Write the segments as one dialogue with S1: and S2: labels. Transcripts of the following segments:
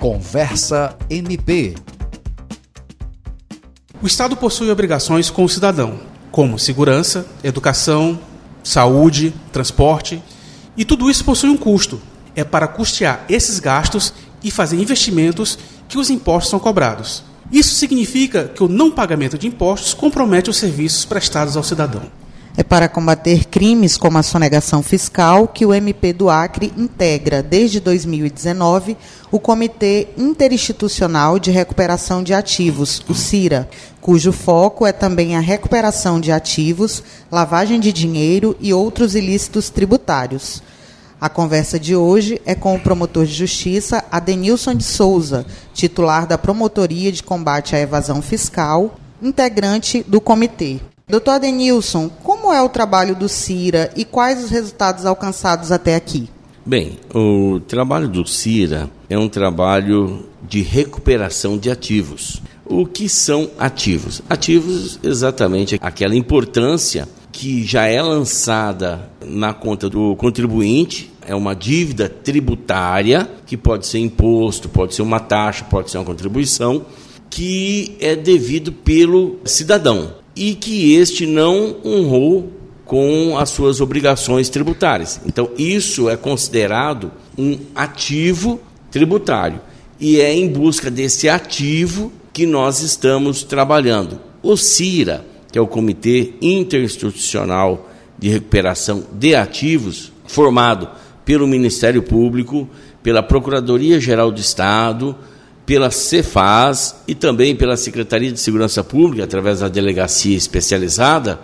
S1: Conversa MP.
S2: O Estado possui obrigações com o cidadão, como segurança, educação, saúde, transporte, e tudo isso possui um custo. É para custear esses gastos e fazer investimentos que os impostos são cobrados. Isso significa que o não pagamento de impostos compromete os serviços prestados ao cidadão.
S3: É para combater crimes como a sonegação fiscal que o MP do Acre integra, desde 2019, o Comitê Interinstitucional de Recuperação de Ativos, o CIRA, cujo foco é também a recuperação de ativos, lavagem de dinheiro e outros ilícitos tributários. A conversa de hoje é com o promotor de justiça Adenilson de Souza, titular da Promotoria de Combate à Evasão Fiscal, integrante do comitê. Doutor Adenilson, como é o trabalho do CIRA e quais os resultados alcançados até aqui?
S4: Bem, o trabalho do CIRA é um trabalho de recuperação de ativos. O que são ativos? Ativos, exatamente aquela importância que já é lançada na conta do contribuinte, é uma dívida tributária, que pode ser imposto, pode ser uma taxa, pode ser uma contribuição, que é devido pelo cidadão e que este não honrou com as suas obrigações tributárias. Então, isso é considerado um ativo tributário e é em busca desse ativo que nós estamos trabalhando. O CIRA, que é o Comitê Interinstitucional de Recuperação de Ativos, formado pelo Ministério Público, pela Procuradoria-Geral do Estado, pela Cefaz e também pela Secretaria de Segurança Pública, através da delegacia especializada,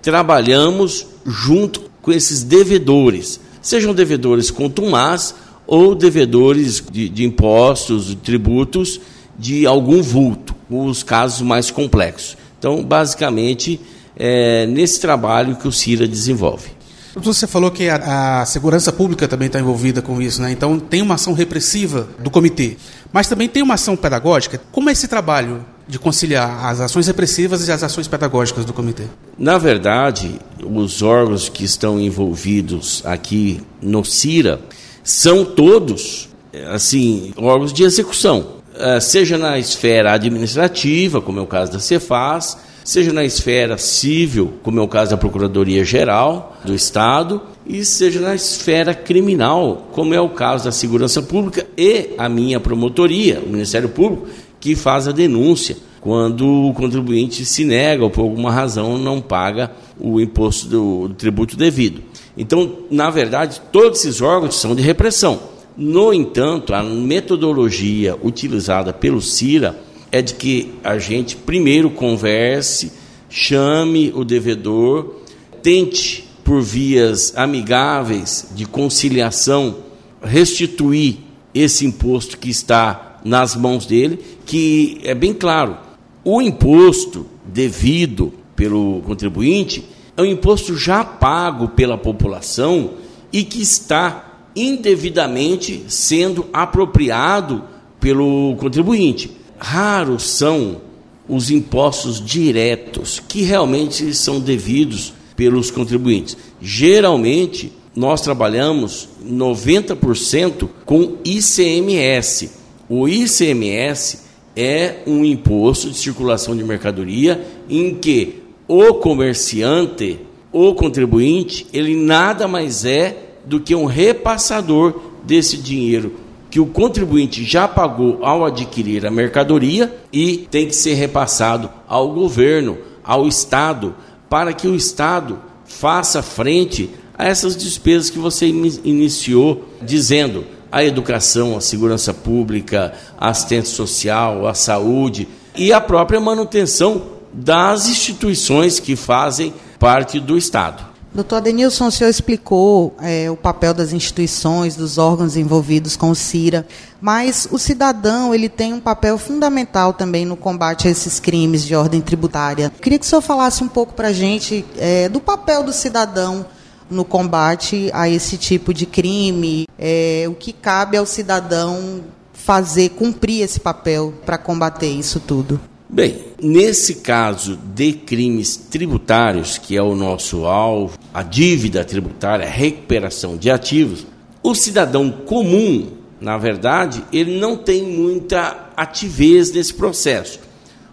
S4: trabalhamos junto com esses devedores, sejam devedores contumaz ou devedores de, de impostos, de tributos de algum vulto, os casos mais complexos. Então, basicamente, é nesse trabalho que o CIRA desenvolve.
S2: Você falou que a, a segurança pública também está envolvida com isso, né? Então tem uma ação repressiva do comitê, mas também tem uma ação pedagógica. Como é esse trabalho de conciliar as ações repressivas e as ações pedagógicas do comitê?
S4: Na verdade, os órgãos que estão envolvidos aqui no CIRA são todos, assim, órgãos de execução, eh, seja na esfera administrativa, como é o caso da Cefaz, seja na esfera civil, como é o caso da Procuradoria-Geral do Estado, e seja na esfera criminal, como é o caso da Segurança Pública e a minha promotoria, o Ministério Público, que faz a denúncia quando o contribuinte se nega ou por alguma razão não paga o imposto do, do tributo devido. Então, na verdade, todos esses órgãos são de repressão. No entanto, a metodologia utilizada pelo CIRA é de que a gente primeiro converse, chame o devedor, tente por vias amigáveis de conciliação restituir esse imposto que está nas mãos dele, que é bem claro, o imposto devido pelo contribuinte é um imposto já pago pela população e que está indevidamente sendo apropriado pelo contribuinte. Raros são os impostos diretos que realmente são devidos pelos contribuintes. Geralmente, nós trabalhamos 90% com ICMS. O ICMS é um imposto de circulação de mercadoria em que o comerciante, o contribuinte, ele nada mais é do que um repassador desse dinheiro que o contribuinte já pagou ao adquirir a mercadoria e tem que ser repassado ao governo, ao Estado, para que o Estado faça frente a essas despesas que você iniciou dizendo a educação, a segurança pública, a assistência social, a saúde e a própria manutenção das instituições que fazem parte do Estado.
S3: Doutor Adenilson, o senhor explicou é, o papel das instituições, dos órgãos envolvidos com o CIRA, mas o cidadão ele tem um papel fundamental também no combate a esses crimes de ordem tributária. Queria que o senhor falasse um pouco para a gente é, do papel do cidadão no combate a esse tipo de crime, é, o que cabe ao cidadão fazer, cumprir esse papel para combater isso tudo.
S4: Bem, nesse caso de crimes tributários, que é o nosso alvo, a dívida tributária, a recuperação de ativos, o cidadão comum na verdade, ele não tem muita ativez nesse processo.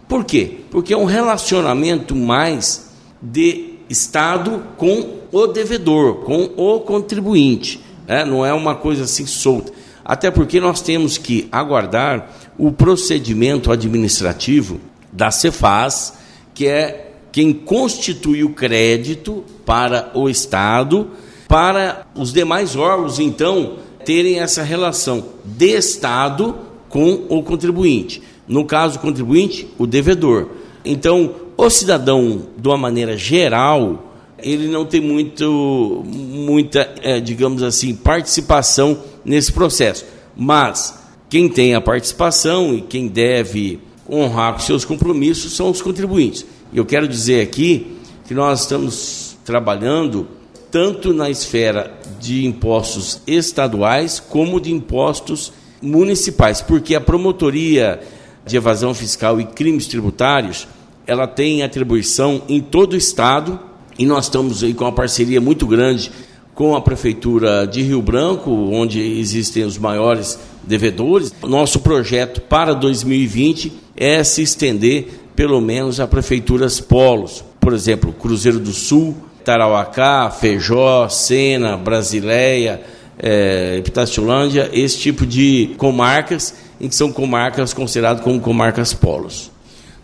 S4: Por quê? Porque é um relacionamento mais de Estado com o devedor, com o contribuinte. Né? Não é uma coisa assim solta. Até porque nós temos que aguardar o procedimento administrativo da Cefaz, que é quem constitui o crédito para o Estado, para os demais órgãos, então, terem essa relação de Estado com o contribuinte. No caso, o contribuinte, o devedor. Então, o cidadão, de uma maneira geral, ele não tem muito, muita, é, digamos assim, participação nesse processo. Mas quem tem a participação e quem deve honrar com seus compromissos são os contribuintes. Eu quero dizer aqui que nós estamos trabalhando tanto na esfera de impostos estaduais como de impostos municipais, porque a promotoria de evasão fiscal e crimes tributários, ela tem atribuição em todo o estado e nós estamos aí com uma parceria muito grande com a prefeitura de Rio Branco, onde existem os maiores devedores. Nosso projeto para 2020 é se estender pelo menos a prefeituras polos, por exemplo, Cruzeiro do Sul, Tarauacá, Feijó, Sena, Brasileia, é, Epitaciolândia, esse tipo de comarcas, em que são comarcas consideradas como comarcas polos.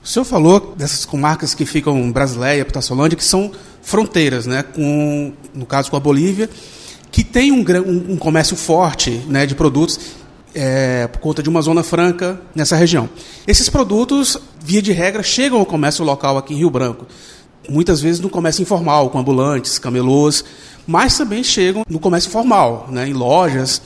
S2: O senhor falou dessas comarcas que ficam Brasileia, Epitaciolândia, que são fronteiras, né, com, no caso com a Bolívia, que tem um, um, um comércio forte né, de produtos é, por conta de uma zona franca nessa região. Esses produtos, via de regra, chegam ao comércio local aqui em Rio Branco muitas vezes no comércio informal, com ambulantes, camelôs, mas também chegam no comércio formal, né, em lojas,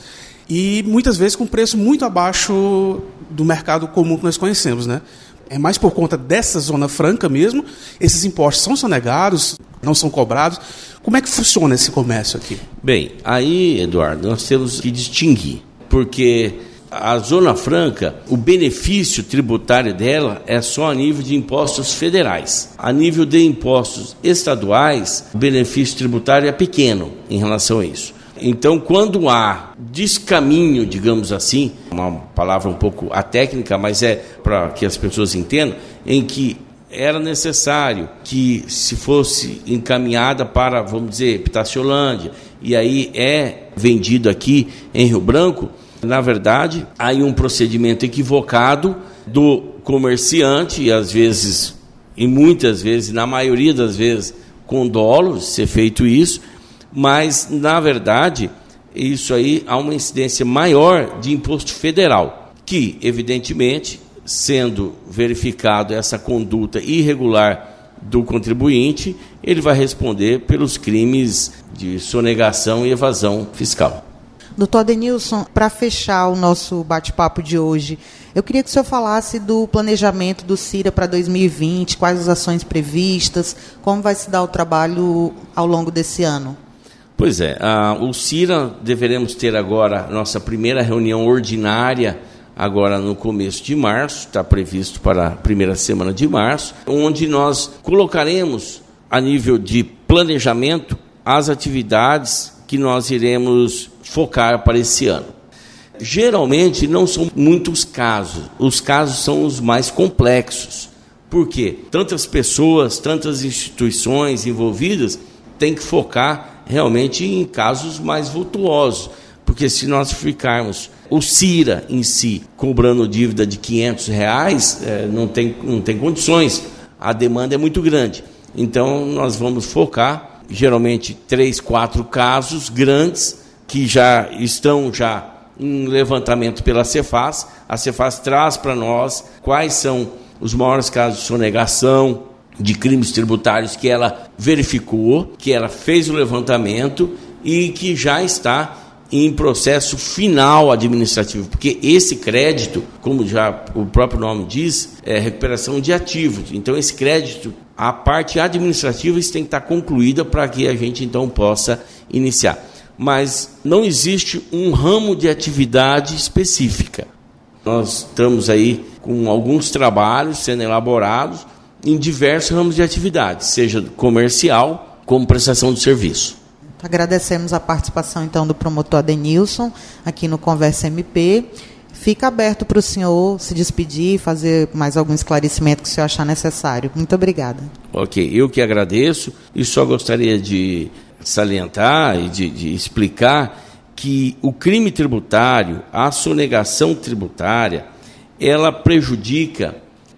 S2: e muitas vezes com preço muito abaixo do mercado comum que nós conhecemos. Né? É mais por conta dessa zona franca mesmo, esses impostos são sonegados, não são cobrados. Como é que funciona esse comércio aqui?
S4: Bem, aí, Eduardo, nós temos que distinguir, porque a Zona Franca, o benefício tributário dela é só a nível de impostos federais. A nível de impostos estaduais, o benefício tributário é pequeno em relação a isso. Então, quando há descaminho, digamos assim, uma palavra um pouco atécnica, mas é para que as pessoas entendam, em que era necessário que se fosse encaminhada para, vamos dizer, Pitaciolândia, e aí é vendido aqui em Rio Branco, na verdade, há um procedimento equivocado do comerciante, e às vezes, e muitas vezes, na maioria das vezes, com dolo ser feito isso, mas, na verdade, isso aí há uma incidência maior de imposto federal, que, evidentemente, sendo verificado essa conduta irregular do contribuinte, ele vai responder pelos crimes de sonegação e evasão fiscal.
S3: Doutor Adenilson, para fechar o nosso bate-papo de hoje, eu queria que o senhor falasse do planejamento do CIRA para 2020, quais as ações previstas, como vai se dar o trabalho ao longo desse ano.
S4: Pois é, uh, o CIRA deveremos ter agora nossa primeira reunião ordinária agora no começo de março, está previsto para a primeira semana de março, onde nós colocaremos a nível de planejamento as atividades que nós iremos focar para esse ano. Geralmente não são muitos casos, os casos são os mais complexos. Por quê? Tantas pessoas, tantas instituições envolvidas têm que focar realmente em casos mais vultuosos. Porque se nós ficarmos o CIRA em si cobrando dívida de 500 reais, é, não, tem, não tem condições, a demanda é muito grande. Então nós vamos focar geralmente três, quatro casos grandes que já estão já em levantamento pela Cefaz. A Cefaz traz para nós quais são os maiores casos de sonegação, de crimes tributários que ela verificou, que ela fez o levantamento e que já está em processo final administrativo, porque esse crédito, como já o próprio nome diz, é recuperação de ativos. Então esse crédito, a parte administrativa tem que estar concluída para que a gente então possa iniciar mas não existe um ramo de atividade específica. Nós estamos aí com alguns trabalhos sendo elaborados em diversos ramos de atividade, seja comercial como prestação de serviço.
S3: Agradecemos a participação, então, do promotor Adenilson aqui no Conversa MP. Fica aberto para o senhor se despedir, fazer mais algum esclarecimento que o senhor achar necessário. Muito obrigada.
S4: Ok, eu que agradeço e só gostaria de salientar e de, de explicar que o crime tributário, a sonegação tributária, ela prejudica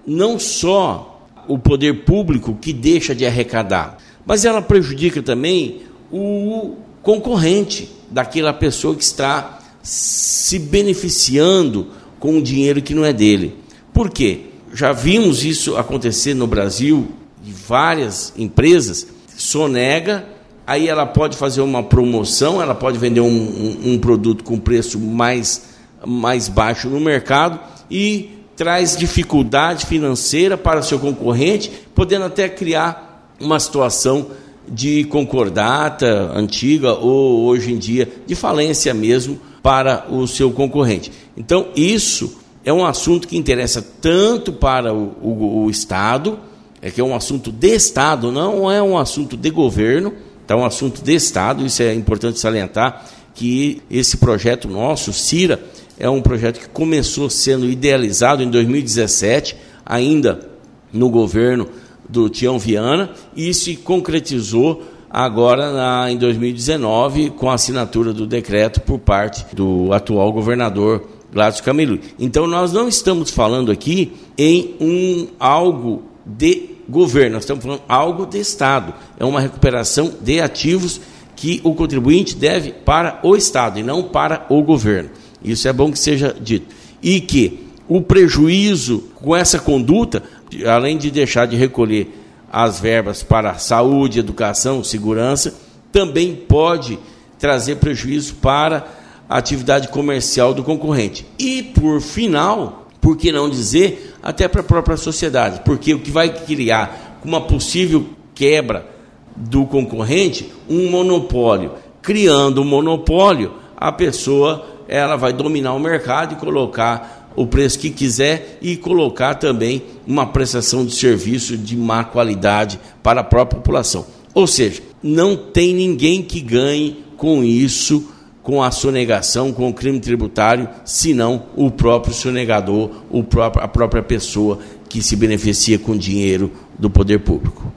S4: não só o poder público que deixa de arrecadar, mas ela prejudica também o concorrente daquela pessoa que está se beneficiando com o dinheiro que não é dele. Por quê? Já vimos isso acontecer no Brasil, de várias empresas, sonega, aí ela pode fazer uma promoção, ela pode vender um, um, um produto com preço mais, mais baixo no mercado e traz dificuldade financeira para seu concorrente, podendo até criar uma situação de concordata antiga ou hoje em dia de falência mesmo para o seu concorrente. Então, isso é um assunto que interessa tanto para o, o, o Estado, é que é um assunto de Estado, não é um assunto de governo, então é um assunto de Estado, isso é importante salientar, que esse projeto nosso, CIRA, é um projeto que começou sendo idealizado em 2017, ainda no governo do Tião Viana, e se concretizou agora na, em 2019 com a assinatura do decreto por parte do atual governador Gladys Camilo. Então nós não estamos falando aqui em um algo de governo, nós estamos falando algo de Estado. É uma recuperação de ativos que o contribuinte deve para o Estado e não para o governo. Isso é bom que seja dito. E que o prejuízo com essa conduta, além de deixar de recolher as verbas para saúde, educação, segurança, também pode trazer prejuízo para a atividade comercial do concorrente. E, por final, por que não dizer, até para a própria sociedade, porque o que vai criar uma possível quebra do concorrente, um monopólio. Criando um monopólio, a pessoa ela vai dominar o mercado e colocar o preço que quiser e colocar também uma prestação de serviço de má qualidade para a própria população. Ou seja, não tem ninguém que ganhe com isso, com a sonegação, com o crime tributário, senão o próprio sonegador, o próprio, a própria pessoa que se beneficia com dinheiro do poder público.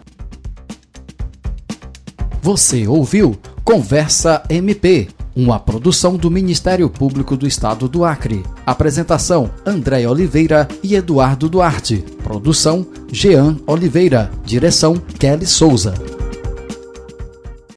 S1: Você ouviu Conversa MP uma produção do Ministério Público do Estado do Acre. Apresentação: André Oliveira e Eduardo Duarte. Produção: Jean Oliveira. Direção: Kelly Souza.